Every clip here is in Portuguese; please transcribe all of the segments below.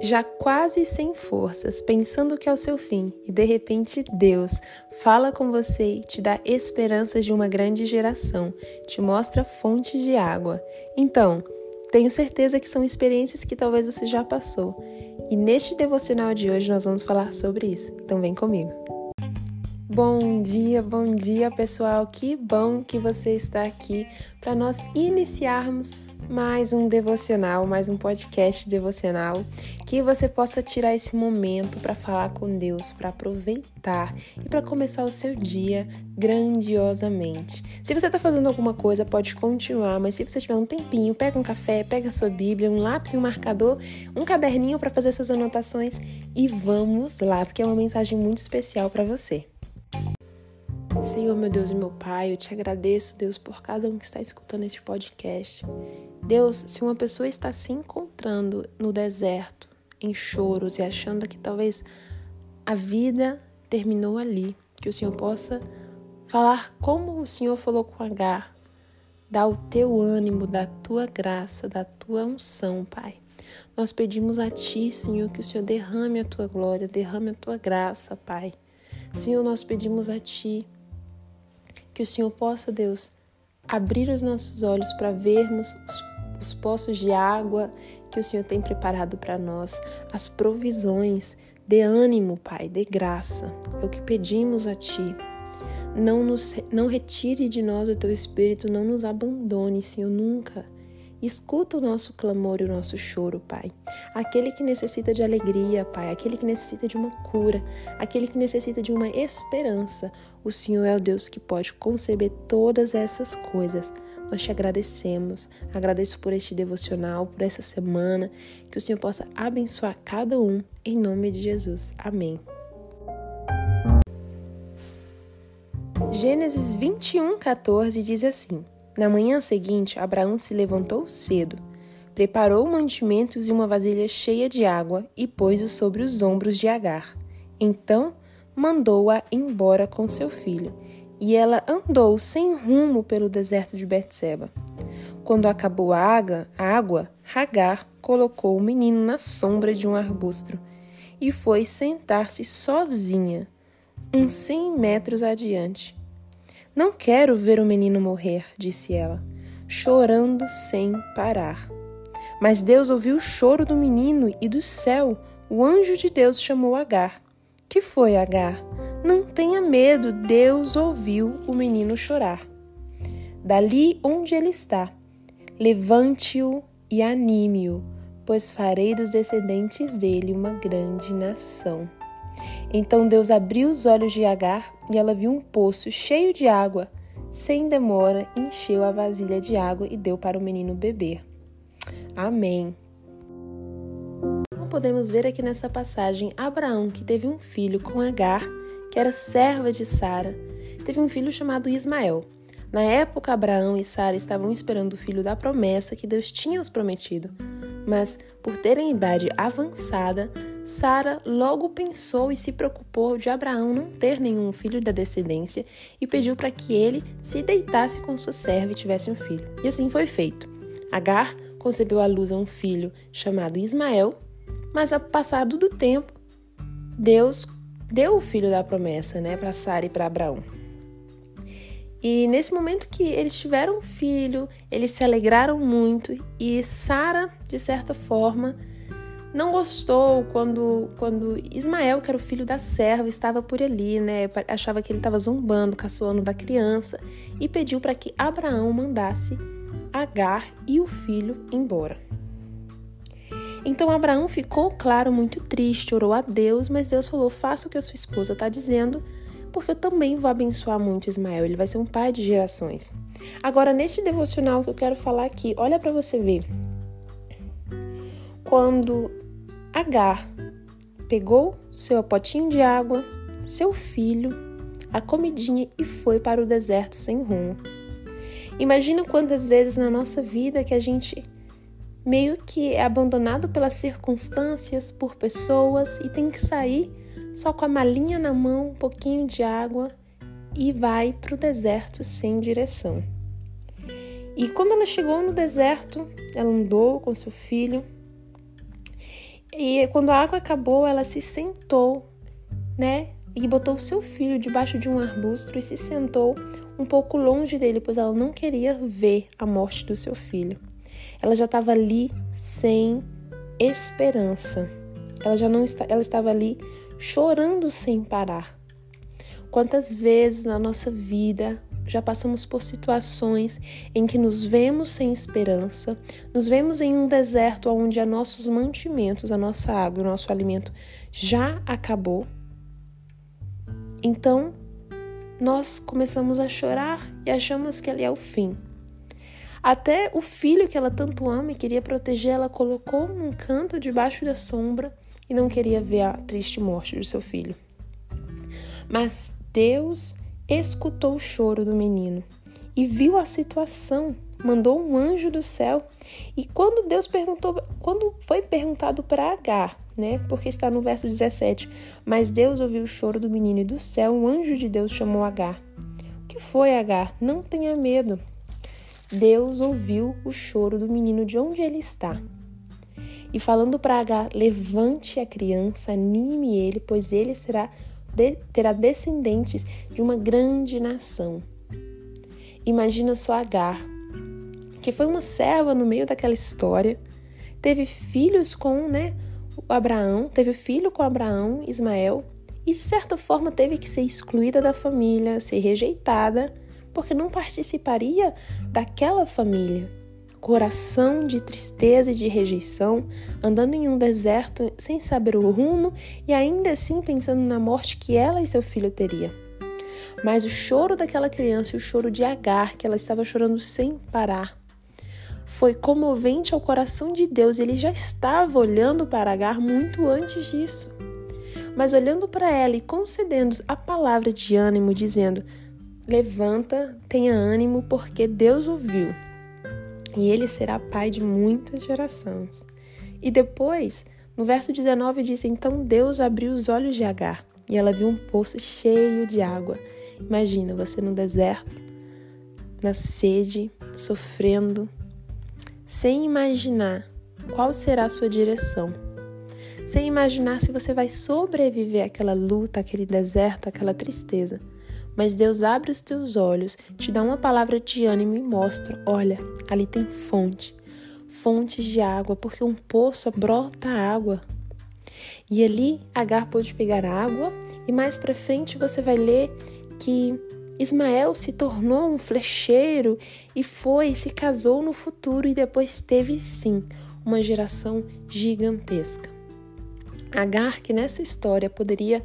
já quase sem forças, pensando que é o seu fim, e de repente Deus fala com você e te dá esperanças de uma grande geração, te mostra fontes de água. Então, tenho certeza que são experiências que talvez você já passou. E neste devocional de hoje nós vamos falar sobre isso. Então vem comigo. Bom dia, bom dia, pessoal. Que bom que você está aqui para nós iniciarmos mais um devocional, mais um podcast devocional, que você possa tirar esse momento para falar com Deus, para aproveitar e para começar o seu dia grandiosamente. Se você está fazendo alguma coisa, pode continuar, mas se você tiver um tempinho, pega um café, pega a sua Bíblia, um lápis um marcador, um caderninho para fazer suas anotações e vamos lá, porque é uma mensagem muito especial para você. Senhor, meu Deus e meu Pai, eu te agradeço, Deus, por cada um que está escutando este podcast. Deus, se uma pessoa está se encontrando no deserto, em choros e achando que talvez a vida terminou ali, que o Senhor possa falar como o Senhor falou com Agar, dar o teu ânimo, da tua graça, da tua unção, Pai. Nós pedimos a Ti, Senhor, que o Senhor derrame a tua glória, derrame a tua graça, Pai. Senhor, nós pedimos a Ti que o Senhor possa, Deus, abrir os nossos olhos para vermos os os poços de água que o Senhor tem preparado para nós, as provisões. Dê ânimo, Pai, dê graça. É o que pedimos a Ti. Não, nos, não retire de nós o Teu Espírito, não nos abandone, Senhor, nunca. Escuta o nosso clamor e o nosso choro, Pai. Aquele que necessita de alegria, Pai. Aquele que necessita de uma cura. Aquele que necessita de uma esperança. O Senhor é o Deus que pode conceber todas essas coisas. Nós te agradecemos. Agradeço por este devocional, por essa semana. Que o Senhor possa abençoar cada um. Em nome de Jesus. Amém. Gênesis 21, 14 diz assim. Na manhã seguinte, Abraão se levantou cedo, preparou mantimentos e uma vasilha cheia de água e pôs-o sobre os ombros de Agar. Então mandou-a embora com seu filho, e ela andou sem rumo pelo deserto de Betseba. Quando acabou a água, Hagar colocou o menino na sombra de um arbusto e foi sentar-se sozinha, uns cem metros adiante. Não quero ver o menino morrer, disse ela, chorando sem parar. Mas Deus ouviu o choro do menino e do céu o anjo de Deus chamou Agar. Que foi, Agar? Não tenha medo, Deus ouviu o menino chorar. Dali onde ele está, levante-o e anime-o, pois farei dos descendentes dele uma grande nação. Então Deus abriu os olhos de Agar e ela viu um poço cheio de água. Sem demora, encheu a vasilha de água e deu para o menino beber. Amém. Como podemos ver aqui nessa passagem, Abraão, que teve um filho com Agar, que era serva de Sara, teve um filho chamado Ismael. Na época, Abraão e Sara estavam esperando o filho da promessa que Deus tinha os prometido, mas por terem idade avançada, Sara logo pensou e se preocupou de Abraão não ter nenhum filho da descendência e pediu para que ele se deitasse com sua serva e tivesse um filho. E assim foi feito. Agar concebeu à luz a um filho chamado Ismael, mas ao passado do tempo, Deus deu o filho da promessa, né, para Sara e para Abraão. E nesse momento que eles tiveram um filho, eles se alegraram muito e Sara, de certa forma, não gostou quando, quando Ismael, que era o filho da serva, estava por ali, né? Achava que ele estava zombando, caçoando da criança e pediu para que Abraão mandasse Agar e o filho embora. Então Abraão ficou, claro, muito triste, orou a Deus, mas Deus falou: faça o que a sua esposa está dizendo, porque eu também vou abençoar muito Ismael, ele vai ser um pai de gerações. Agora, neste devocional que eu quero falar aqui, olha para você ver. Quando Agar pegou seu potinho de água, seu filho, a comidinha e foi para o deserto sem rumo. Imagina quantas vezes na nossa vida que a gente meio que é abandonado pelas circunstâncias, por pessoas e tem que sair só com a malinha na mão, um pouquinho de água e vai para o deserto sem direção. E quando ela chegou no deserto, ela andou com seu filho E quando a água acabou, ela se sentou, né? E botou o seu filho debaixo de um arbusto e se sentou um pouco longe dele, pois ela não queria ver a morte do seu filho. Ela já estava ali sem esperança. Ela já não está, ela estava ali chorando sem parar. Quantas vezes na nossa vida já passamos por situações em que nos vemos sem esperança, nos vemos em um deserto onde a nossos mantimentos, a nossa água, o nosso alimento já acabou. Então, nós começamos a chorar e achamos que ali é o fim. Até o filho que ela tanto ama e queria proteger, ela colocou num canto debaixo da sombra e não queria ver a triste morte do seu filho. Mas Deus escutou o choro do menino e viu a situação, mandou um anjo do céu. E quando Deus perguntou, quando foi perguntado para Agar, né? Porque está no verso 17, mas Deus ouviu o choro do menino e do céu um anjo de Deus chamou Agar. O que foi, Agar? Não tenha medo. Deus ouviu o choro do menino de onde ele está. E falando para Agar, levante a criança, anime ele, pois ele será de, terá descendentes de uma grande nação. Imagina só Agar, que foi uma serva no meio daquela história, teve filhos com né, Abraão, teve filho com Abraão, Ismael, e de certa forma teve que ser excluída da família, ser rejeitada, porque não participaria daquela família coração de tristeza e de rejeição, andando em um deserto sem saber o rumo e ainda assim pensando na morte que ela e seu filho teria. Mas o choro daquela criança e o choro de Agar, que ela estava chorando sem parar, foi comovente ao coração de Deus. Ele já estava olhando para Agar muito antes disso. Mas olhando para ela e concedendo a palavra de ânimo, dizendo: Levanta, tenha ânimo, porque Deus ouviu e ele será pai de muitas gerações. E depois, no verso 19 diz: Então Deus abriu os olhos de Agar e ela viu um poço cheio de água. Imagina você no deserto, na sede, sofrendo, sem imaginar qual será a sua direção, sem imaginar se você vai sobreviver àquela luta, aquele deserto, aquela tristeza. Mas Deus abre os teus olhos, te dá uma palavra de ânimo e mostra: olha, ali tem fonte, fontes de água, porque um poço brota água. E ali Agar pôde pegar água, e mais para frente você vai ler que Ismael se tornou um flecheiro e foi, se casou no futuro e depois teve sim uma geração gigantesca. Agar, que nessa história poderia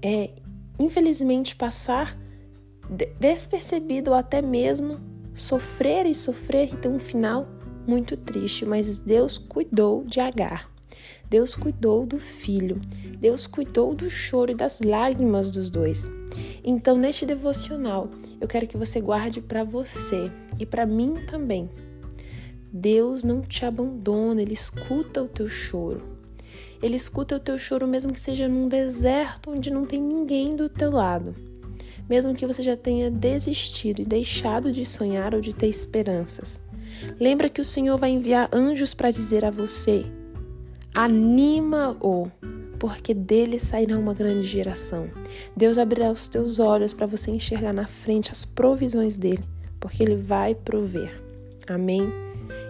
é, infelizmente, passar despercebido ou até mesmo sofrer e sofrer e ter um final muito triste, mas Deus cuidou de Agar. Deus cuidou do filho. Deus cuidou do choro e das lágrimas dos dois. Então, neste devocional, eu quero que você guarde para você e para mim também. Deus não te abandona, ele escuta o teu choro. Ele escuta o teu choro, mesmo que seja num deserto onde não tem ninguém do teu lado. Mesmo que você já tenha desistido e deixado de sonhar ou de ter esperanças. Lembra que o Senhor vai enviar anjos para dizer a você: anima-o, porque dele sairá uma grande geração. Deus abrirá os teus olhos para você enxergar na frente as provisões dele, porque ele vai prover. Amém?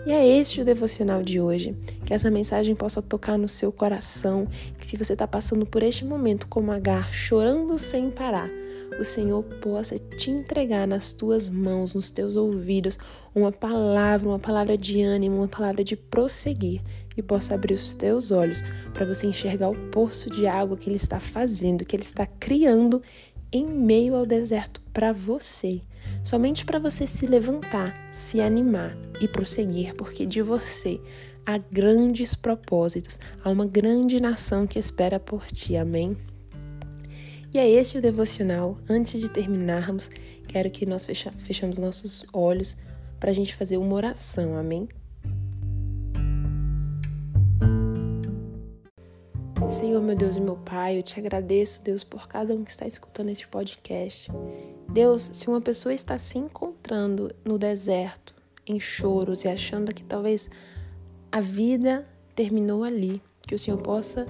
E é este o devocional de hoje. Que essa mensagem possa tocar no seu coração. Que se você está passando por este momento como Agar, chorando sem parar, o Senhor possa te entregar nas tuas mãos, nos teus ouvidos, uma palavra, uma palavra de ânimo, uma palavra de prosseguir e possa abrir os teus olhos para você enxergar o poço de água que Ele está fazendo, que Ele está criando em meio ao deserto para você somente para você se levantar, se animar e prosseguir, porque de você há grandes propósitos, há uma grande nação que espera por ti. Amém? E é esse o devocional. Antes de terminarmos, quero que nós fecha, fechamos nossos olhos para a gente fazer uma oração. Amém? Senhor, meu Deus e meu Pai, eu te agradeço, Deus, por cada um que está escutando este podcast. Deus, se uma pessoa está se encontrando no deserto, em choros e achando que talvez a vida terminou ali, que o Senhor possa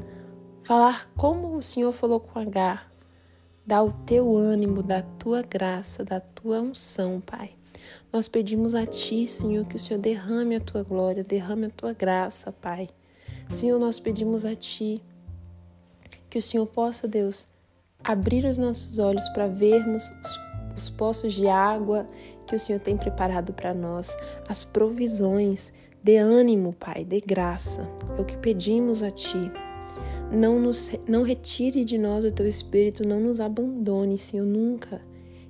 falar como o Senhor falou com Agar, dar o teu ânimo, da tua graça, da tua unção, Pai. Nós pedimos a Ti, Senhor, que o Senhor derrame a Tua glória, derrame a Tua graça, Pai. Senhor, nós pedimos a Ti que o Senhor possa, Deus, abrir os nossos olhos para vermos os, os poços de água que o Senhor tem preparado para nós, as provisões. Dê ânimo, Pai, dê graça. É o que pedimos a Ti. Não, nos, não retire de nós o Teu Espírito, não nos abandone, Senhor, nunca.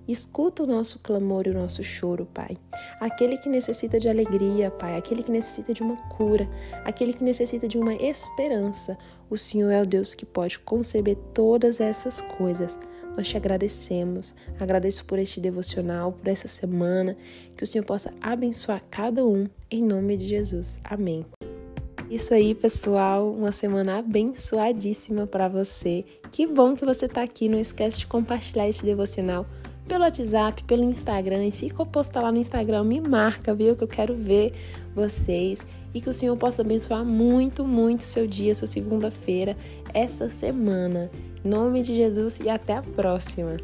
Escuta o nosso clamor e o nosso choro, Pai. Aquele que necessita de alegria, Pai. Aquele que necessita de uma cura. Aquele que necessita de uma esperança. O Senhor é o Deus que pode conceber todas essas coisas. Nós te agradecemos. Agradeço por este devocional, por essa semana. Que o Senhor possa abençoar cada um. Em nome de Jesus. Amém. Isso aí, pessoal, uma semana abençoadíssima para você. Que bom que você está aqui. Não esquece de compartilhar este devocional pelo WhatsApp, pelo Instagram. E se eu postar lá no Instagram, me marca, viu? Que eu quero ver vocês. E que o Senhor possa abençoar muito, muito seu dia, sua segunda-feira, essa semana. Nome de Jesus e até a próxima.